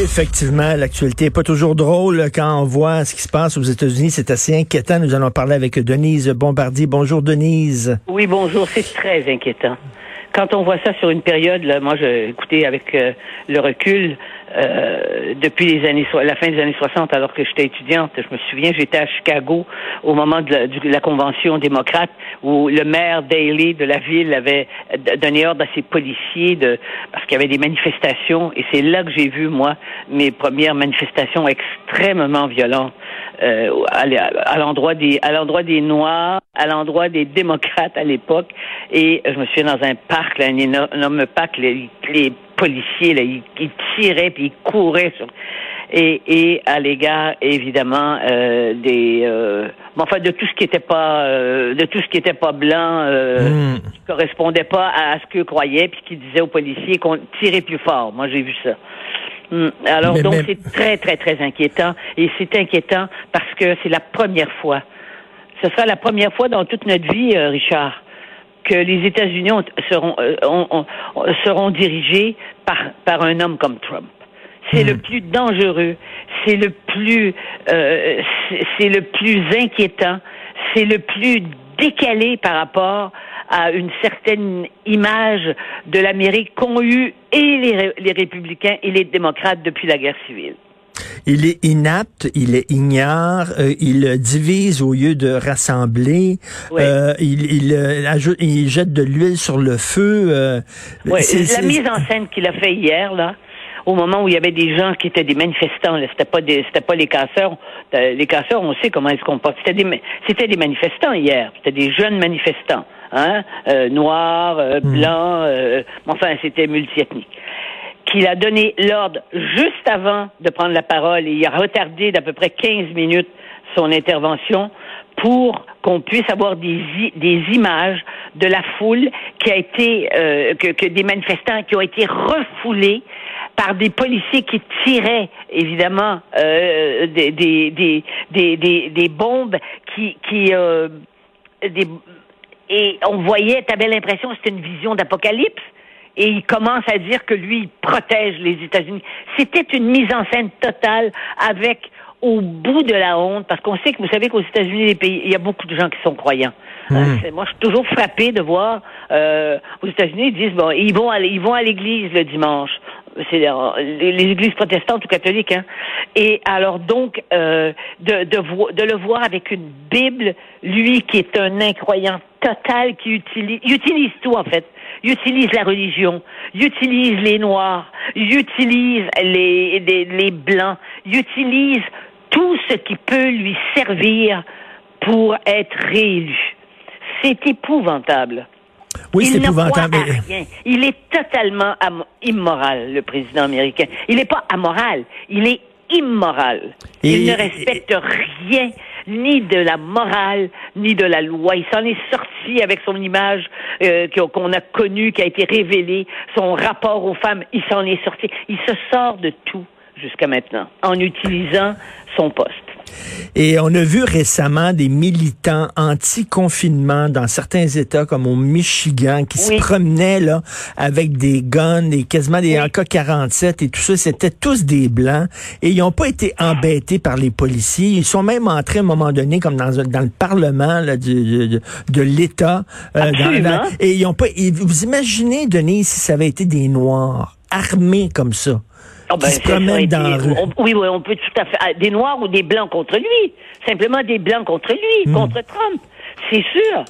Effectivement, l'actualité n'est pas toujours drôle quand on voit ce qui se passe aux États-Unis. C'est assez inquiétant. Nous allons parler avec Denise Bombardier. Bonjour, Denise. Oui, bonjour. C'est très inquiétant quand on voit ça sur une période, là, moi, je, écoutez, avec euh, le recul, euh, depuis les années, la fin des années 60, alors que j'étais étudiante, je me souviens, j'étais à Chicago au moment de la, convention démocrate où le maire Daley de la ville avait donné ordre à ses policiers de, parce qu'il y avait des manifestations, et c'est là que j'ai vu, moi, mes premières manifestations extrêmement violentes euh, à, l'endroit des, à l'endroit des Noirs, à l'endroit des démocrates à l'époque, et je me souviens dans un parc, là, un énorme parc, les, les policiers, là, ils, tiraient puis ils couraient sur et, et à l'égard évidemment euh, des euh, enfin de tout ce qui était pas euh, de tout ce qui était pas blanc euh, hmm. qui correspondait pas à ce qu'eux croyaient puis qui disaient aux policiers qu'on tirait plus fort moi j'ai vu ça hmm. alors donc c'est très très très inquiétant et c'est inquiétant parce que c'est la première fois ce sera la première fois dans toute notre vie Richard que les États-Unis seront, euh, seront dirigés par, par un homme comme Trump. C'est le hmm. plus dangereux, c'est le plus, euh, c'est le plus inquiétant, c'est le plus décalé par rapport à une certaine image de l'Amérique qu'ont eu et les, les républicains et les démocrates depuis la guerre civile. Il est inapte, il est ignare, euh, il divise au lieu de rassembler, euh, il, il, euh, ajoute, il jette de l'huile sur le feu. Euh, la mise en scène qu'il a fait hier, là, au moment où il y avait des gens qui étaient des manifestants, c'était pas des, c'était pas les casseurs. Les casseurs, on sait comment ils se comportent. C'était des, c'était des manifestants hier. C'était des jeunes manifestants, hein, noirs, hmm. blancs, enfin, c'était multiethnique qu'il a donné l'ordre juste avant de prendre la parole et il a retardé d'à peu près 15 minutes son intervention pour qu'on puisse avoir des, des images de la foule qui a été euh, que, que, des manifestants qui ont été refoulés par des policiers qui tiraient évidemment euh, des, des, des, des, des, bombes qui qui euh, des, et on voyait, tu avais l'impression que c'était une vision d'apocalypse et il commence à dire que lui, il protège les États-Unis. C'était une mise en scène totale avec au bout de la honte, parce qu'on sait que vous savez qu'aux États-Unis, les pays, il y a beaucoup de gens qui sont croyants. Hmm. Euh, moi, je suis toujours frappé de voir euh, aux États-Unis, ils disent bon, ils vont aller, ils vont à l'église le dimanche. C'est les, les, églises protestantes ou catholiques, hein. Et alors donc euh, de, le voir avec une Bible, lui qui est un incroyant total, qui utilise, il utilise tout en fait il utilise la religion, il utilise les noirs, il utilise les, les, blancs, il utilise tout ce qui peut lui servir pour être réélu. C'est épouvantable. Oui, c'est épouvantable. Il est totalement immoral, le président américain. Il n'est pas amoral, il est immoral. il ne respecte rien ni de la morale, ni de la loi. Il s'en est sorti avec son image euh, qu'on a connue, qui a été révélée, son rapport aux femmes. Il s'en est sorti. Il se sort de tout jusqu'à maintenant en utilisant son poste. Et on a vu récemment des militants anti-confinement dans certains États, comme au Michigan, qui se promenaient là avec des guns et quasiment des AK-47 et tout ça. C'était tous des blancs et ils n'ont pas été embêtés par les policiers. Ils sont même entrés à un moment donné, comme dans, dans le Parlement là, de, de, l'État. Euh, et ils ont pas. vous imaginez, Denis, si ça avait été des Noirs armés comme ça? Oh ben, oui, oui, on peut tout à fait. Ah, des noirs ou des blancs contre lui. Simplement des blancs contre lui, hmm. contre Trump. C'est sûr.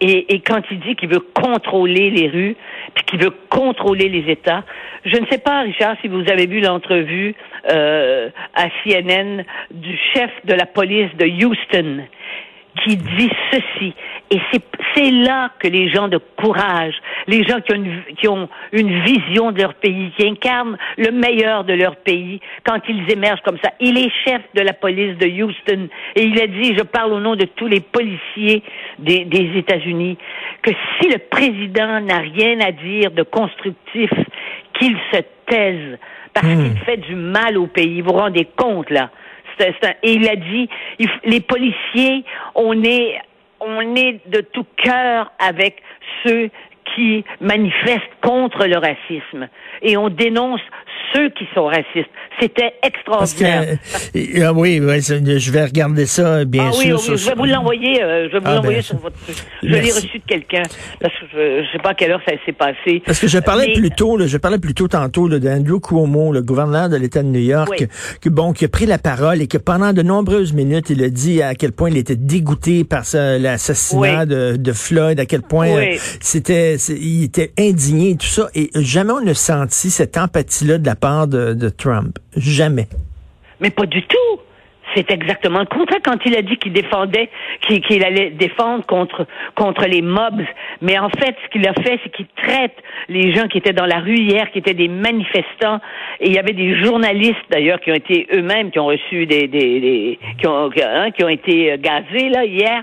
Et, et, quand il dit qu'il veut contrôler les rues, puis qu'il veut contrôler les États, je ne sais pas, Richard, si vous avez vu l'entrevue euh, à CNN du chef de la police de Houston, qui dit ceci. Et c'est là que les gens de courage, les gens qui ont, une, qui ont une vision de leur pays, qui incarnent le meilleur de leur pays, quand ils émergent comme ça. Il est chef de la police de Houston et il a dit, je parle au nom de tous les policiers des, des États-Unis, que si le président n'a rien à dire de constructif, qu'il se taise parce hmm. qu'il fait du mal au pays. Vous vous rendez compte, là? et il a dit, les policiers, on est, on est de tout cœur avec ceux qui manifestent contre le racisme. Et on dénonce ceux qui sont racistes. C'était extraordinaire. Que, ah oui, je vais regarder ça, bien ah, sûr. Oui, oui, je vais vous l'envoyer. Euh, je vais vous ah, l'envoyer ben, sur votre. Je l'ai reçu de quelqu'un parce que je, ne sais pas à quelle heure ça s'est passé. Parce que je parlais plus tôt, je parlais plus tôt tantôt d'Andrew Cuomo, le gouverneur de l'État de New York, qui bon, qui a pris la parole et que pendant de nombreuses minutes, il a dit à quel point il était dégoûté par l'assassinat de, de, Floyd, à quel point euh, c'était, il était indigné, tout ça, et jamais on ne senti cette empathie-là de la part de, de Trump. Jamais. Mais pas du tout. C'est exactement le contraire quand il a dit qu'il défendait, qu'il allait défendre contre contre les mobs. Mais en fait, ce qu'il a fait, c'est qu'il traite les gens qui étaient dans la rue hier, qui étaient des manifestants, et il y avait des journalistes d'ailleurs qui ont été eux-mêmes qui ont reçu des, des, qui ont hein, qui ont été gazés là hier.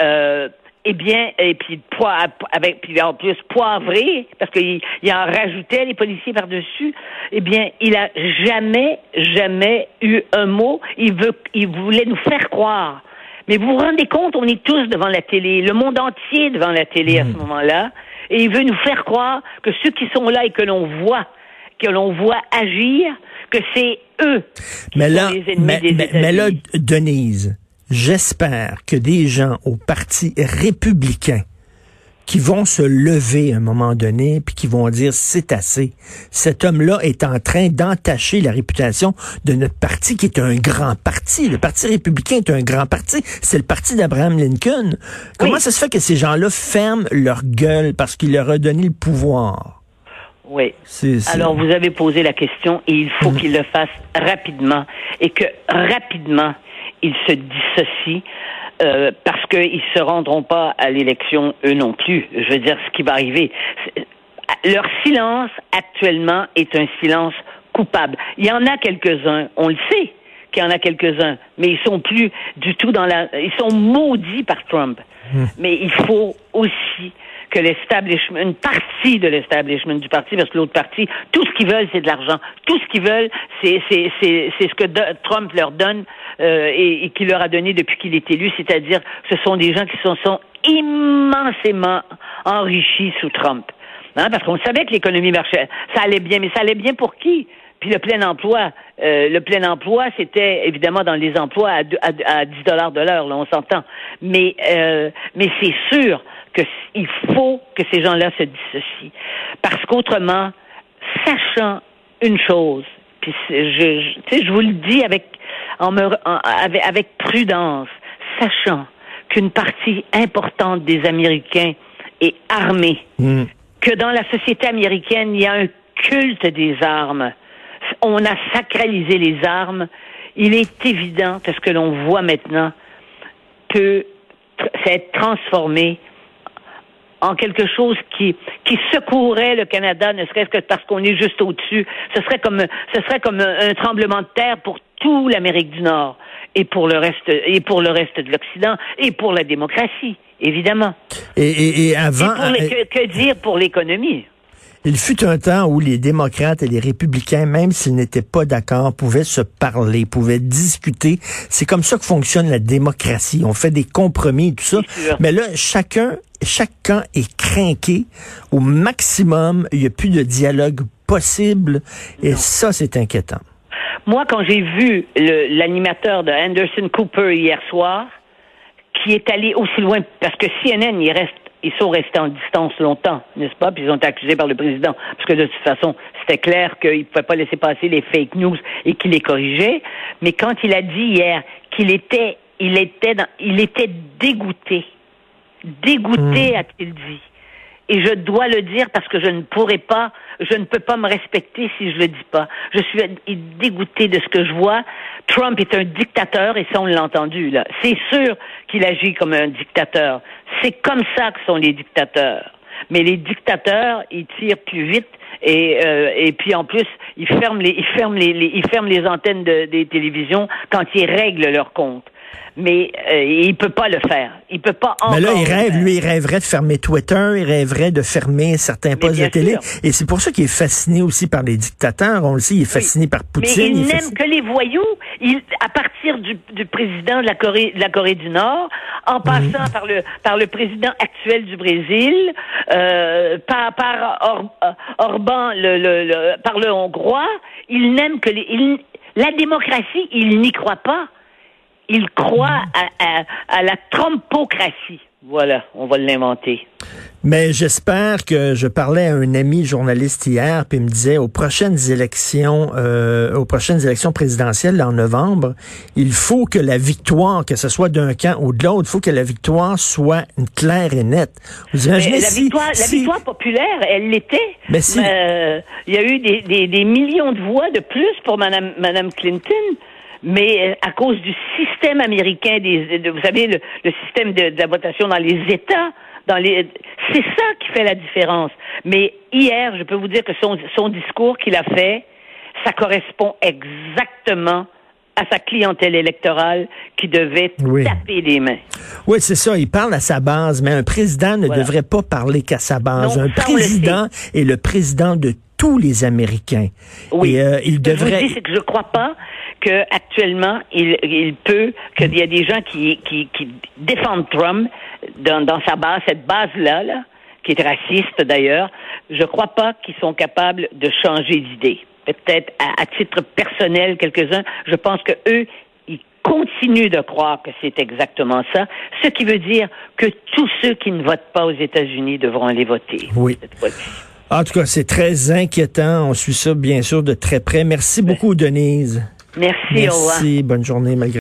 Euh, eh bien, et puis avec puis en plus poivré, parce qu'il il en rajoutait les policiers par-dessus, eh bien, il a jamais, jamais eu un mot. Il veut, il voulait nous faire croire. Mais vous vous rendez compte, on est tous devant la télé, le monde entier devant la télé à ce hmm. moment-là, et il veut nous faire croire que ceux qui sont là et que l'on voit, que l'on voit agir, que c'est eux qui mais sont les ennemis des mais, mais là, Denise, j'espère que des gens au Parti républicain qui vont se lever à un moment donné puis qui vont dire c'est assez. Cet homme-là est en train d'entacher la réputation de notre parti qui est un grand parti. Le Parti républicain est un grand parti. C'est le parti d'Abraham Lincoln. Comment ça se fait que ces gens-là ferment leur gueule parce qu'il leur a donné le pouvoir? Oui. Alors, vous avez posé la question et il faut mm. qu'il le fasse rapidement et que rapidement, ils se dissocient euh, parce qu'ils se rendront pas à l'élection eux non plus. Je veux dire, ce qui va arriver, leur silence actuellement est un silence coupable. Il y en a quelques-uns, on le sait qu'il y en a quelques-uns, mais ils sont plus du tout dans la, ils sont maudits par Trump. Hmm. Mais il faut aussi que l'establishment, une partie de l'establishment du parti, parce que l'autre parti, tout ce qu'ils veulent, c'est de l'argent. Tout ce qu'ils veulent, c'est, c'est, c'est, c'est ce que Trump leur donne euh, et, et qui leur a donné depuis qu'il est élu, c'est-à-dire ce sont des gens qui se sont, immensément enrichis sous Trump. Hein, parce qu'on savait que l'économie marchait, ça allait bien, mais ça allait bien pour qui? Puis le plein emploi, euh, le plein emploi, c'était évidemment dans les emplois à, à, à 10 dollars de l'heure, là, on s'entend. Mais euh, mais c'est sûr qu'il faut que ces gens-là se dissocient. Parce qu'autrement, sachant une chose, puis je, je, je vous le dis avec, en me, avec, avec prudence, sachant qu'une partie importante des Américains est armée, hmm. que dans la société américaine, il y a un culte des armes. On a sacralisé les armes. Il est évident que ce que l'on voit maintenant peut s'être transformé en quelque chose qui qui secourait le Canada, ne serait-ce que parce qu'on est juste au-dessus. Ce serait comme ce serait comme un, tremblement de terre pour tout l'Amérique du Nord et pour le reste et pour le reste de l'Occident et pour la démocratie, évidemment. Et, et, avant, et que dire pour l'économie? Il fut un temps où les démocrates et les républicains, même s'ils n'étaient pas d'accord, pouvaient se parler, pouvaient discuter. C'est comme ça que fonctionne la démocratie. On fait des compromis et tout ça. Mais là, chacun, chacun est craqué au maximum. Il n'y a plus de dialogue possible. Et ça, c'est inquiétant. Moi, quand j'ai vu l'animateur de Anderson Cooper hier soir, qui est allé aussi loin, parce que CNN, il reste ils sont restés en distance longtemps, n'est-ce pas? Puis ils ont été accusés par le président. Parce que de toute façon, c'était clair qu'il ne pouvait pas laisser passer les fake news et qu'il les corrigeait. Mais quand il a dit hier qu'il était, il était, dans, il était dégoûté. Dégoûté, hmm. a-t-il dit. Et je dois le dire parce que je ne pourrais pas, je ne peux pas me respecter si je le dis pas. Je suis dégoûté de ce que je vois. Trump est un dictateur et ça on l'a entendu là. C'est sûr qu'il agit comme un dictateur. C'est comme ça que sont les dictateurs. Mais les dictateurs, ils tirent plus vite et, euh, et puis en plus, ils ferment les, ils ferment les, ils ferment les antennes de, des télévisions quand ils règlent leur compte. Mais euh, il peut pas le faire. Il peut pas Mais là, il rêve, lui, il rêverait de fermer Twitter, il rêverait de fermer certains postes de télé. Et c'est pour ça qu'il est fasciné aussi par les dictateurs. On le sait, il est fasciné par Poutine. Mais il, n'aime que les voyous. Il, à partir du, du, président de la Corée, de la Corée du Nord, en mhm. passant par le par le président actuel du Brésil, euh, par par Or, Orban, le, le, par le Hongrois, il n'aime que les, il, la démocratie, il n'y croit pas. Il croit à, à, la trompocratie. Voilà, on va l'inventer. Mais j'espère que je parlais à un ami journaliste hier, puis il me disait aux prochaines élections, euh, aux prochaines élections présidentielles en novembre, il faut que la victoire, que ce soit d'un camp ou de l'autre, il faut que la victoire soit claire et nette. Vous imaginez la, victoire, la victoire populaire, elle l'était. Mais si, euh, il y a eu des, des, des, millions de voix de plus pour Madame, Madame Clinton mais euh, à cause du système américain, des, vous savez, le, système de, la votation dans les États, dans les, c'est ça qui fait la différence. Mais hier, je peux vous dire que son, son discours qu'il a fait, ça correspond exactement à sa clientèle électorale qui devait taper des mains. Oui, c'est ça. Il parle à sa base, mais un président ne devrait pas parler qu'à sa base. un président est le président de tous les Américains. Oui. Et, euh, il devrait. Je vous dis, c'est que je crois pas que actuellement il, il peut qu'il y a des gens qui, qui, qui défendent Trump dans, dans sa base, cette base là, là qui est raciste d'ailleurs. Je crois pas qu'ils sont capables de changer d'idée. Peut-être à, à, titre personnel quelques-uns. Je pense que eux ils continuent de croire que c'est exactement ça, ce qui veut dire que tous ceux qui ne votent pas aux États-Unis devront aller voter. Oui. En tout cas, c'est très inquiétant. On suit ça, bien sûr, de très près. Merci beaucoup, Denise. Merci. Bonne journée,